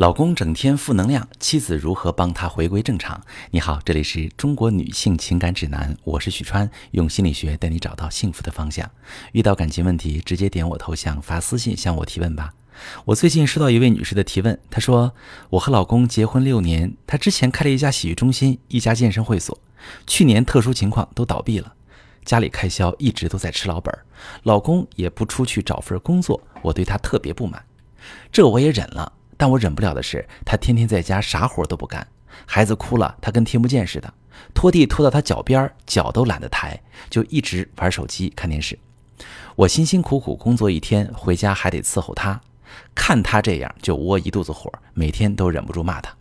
老公整天负能量，妻子如何帮他回归正常？你好，这里是中国女性情感指南，我是许川，用心理学带你找到幸福的方向。遇到感情问题，直接点我头像发私信向我提问吧。我最近收到一位女士的提问，她说：“我和老公结婚六年，他之前开了一家洗浴中心，一家健身会所，去年特殊情况都倒闭了，家里开销一直都在吃老本，老公也不出去找份工作，我对他特别不满，这我也忍了。”但我忍不了的是，他天天在家啥活都不干，孩子哭了，他跟听不见似的，拖地拖到他脚边，脚都懒得抬，就一直玩手机看电视。我辛辛苦苦工作一天，回家还得伺候他，看他这样就窝一肚子火，每天都忍不住骂他。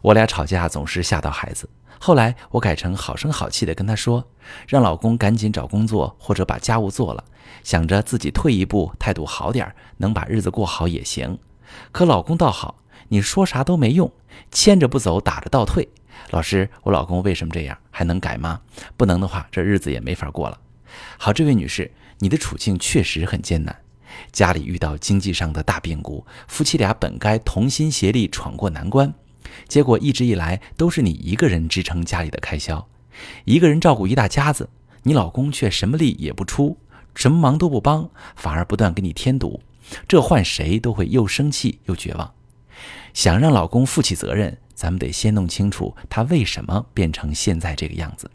我俩吵架总是吓到孩子，后来我改成好声好气的跟他说，让老公赶紧找工作或者把家务做了，想着自己退一步，态度好点，能把日子过好也行。可老公倒好，你说啥都没用，牵着不走，打着倒退。老师，我老公为什么这样？还能改吗？不能的话，这日子也没法过了。好，这位女士，你的处境确实很艰难，家里遇到经济上的大变故，夫妻俩本该同心协力闯过难关，结果一直以来都是你一个人支撑家里的开销，一个人照顾一大家子，你老公却什么力也不出，什么忙都不帮，反而不断给你添堵。这换谁都会又生气又绝望。想让老公负起责任，咱们得先弄清楚他为什么变成现在这个样子。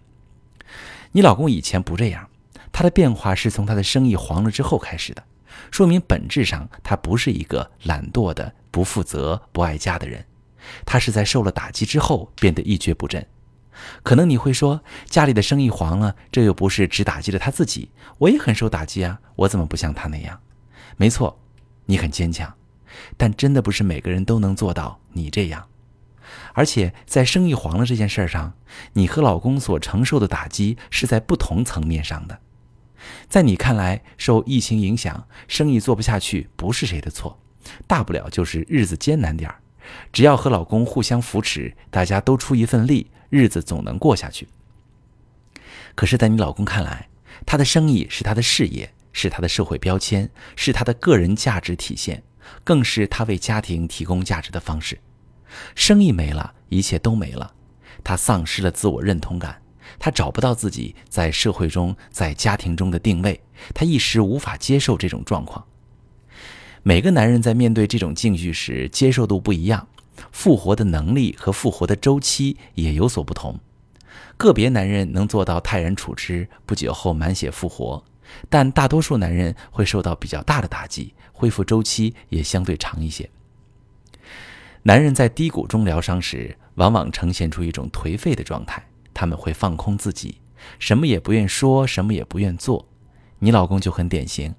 你老公以前不这样，他的变化是从他的生意黄了之后开始的，说明本质上他不是一个懒惰的、不负责、不爱家的人，他是在受了打击之后变得一蹶不振。可能你会说，家里的生意黄了，这又不是只打击了他自己，我也很受打击啊，我怎么不像他那样？没错，你很坚强，但真的不是每个人都能做到你这样。而且在生意黄了这件事上，你和老公所承受的打击是在不同层面上的。在你看来，受疫情影响，生意做不下去不是谁的错，大不了就是日子艰难点儿，只要和老公互相扶持，大家都出一份力，日子总能过下去。可是，在你老公看来，他的生意是他的事业。是他的社会标签，是他的个人价值体现，更是他为家庭提供价值的方式。生意没了，一切都没了，他丧失了自我认同感，他找不到自己在社会中、在家庭中的定位，他一时无法接受这种状况。每个男人在面对这种境遇时，接受度不一样，复活的能力和复活的周期也有所不同。个别男人能做到泰然处之，不久后满血复活。但大多数男人会受到比较大的打击，恢复周期也相对长一些。男人在低谷中疗伤时，往往呈现出一种颓废的状态，他们会放空自己，什么也不愿说，什么也不愿做。你老公就很典型，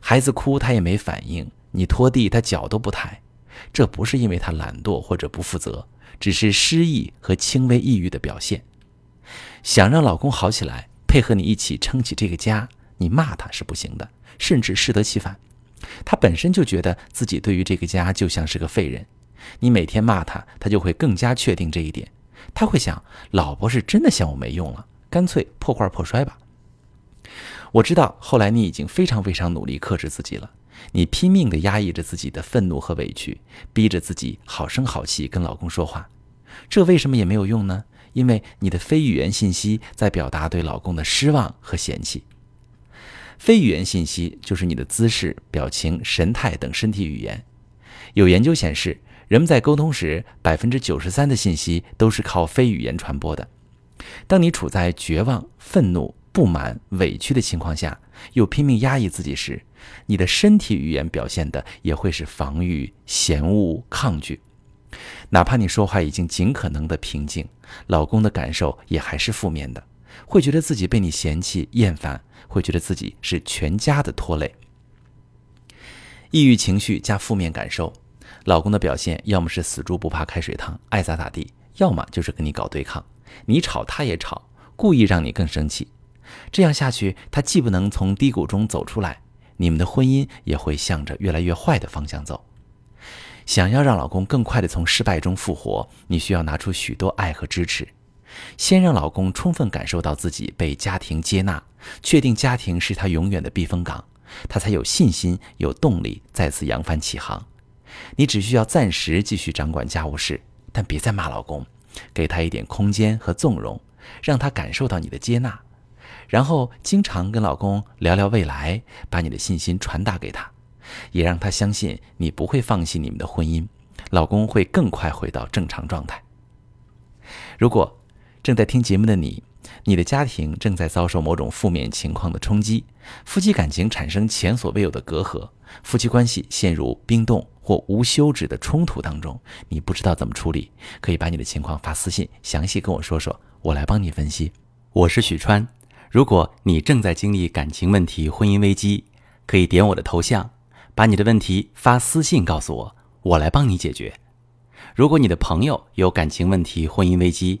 孩子哭他也没反应，你拖地他脚都不抬，这不是因为他懒惰或者不负责，只是失忆和轻微抑郁的表现。想让老公好起来，配合你一起撑起这个家。你骂他是不行的，甚至适得其反。他本身就觉得自己对于这个家就像是个废人。你每天骂他，他就会更加确定这一点。他会想，老婆是真的嫌我没用了，干脆破罐破摔吧。我知道，后来你已经非常非常努力克制自己了，你拼命地压抑着自己的愤怒和委屈，逼着自己好声好气跟老公说话。这为什么也没有用呢？因为你的非语言信息在表达对老公的失望和嫌弃。非语言信息就是你的姿势、表情、神态等身体语言。有研究显示，人们在沟通时，百分之九十三的信息都是靠非语言传播的。当你处在绝望、愤怒、不满、委屈的情况下，又拼命压抑自己时，你的身体语言表现的也会是防御、嫌恶、抗拒。哪怕你说话已经尽可能的平静，老公的感受也还是负面的，会觉得自己被你嫌弃、厌烦。会觉得自己是全家的拖累，抑郁情绪加负面感受，老公的表现要么是死猪不怕开水烫，爱咋咋地，要么就是跟你搞对抗，你吵他也吵，故意让你更生气。这样下去，他既不能从低谷中走出来，你们的婚姻也会向着越来越坏的方向走。想要让老公更快的从失败中复活，你需要拿出许多爱和支持。先让老公充分感受到自己被家庭接纳，确定家庭是他永远的避风港，他才有信心、有动力再次扬帆起航。你只需要暂时继续掌管家务事，但别再骂老公，给他一点空间和纵容，让他感受到你的接纳。然后经常跟老公聊聊未来，把你的信心传达给他，也让他相信你不会放弃你们的婚姻，老公会更快回到正常状态。如果正在听节目的你，你的家庭正在遭受某种负面情况的冲击，夫妻感情产生前所未有的隔阂，夫妻关系陷入冰冻或无休止的冲突当中，你不知道怎么处理，可以把你的情况发私信，详细跟我说说，我来帮你分析。我是许川。如果你正在经历感情问题、婚姻危机，可以点我的头像，把你的问题发私信告诉我，我来帮你解决。如果你的朋友有感情问题、婚姻危机，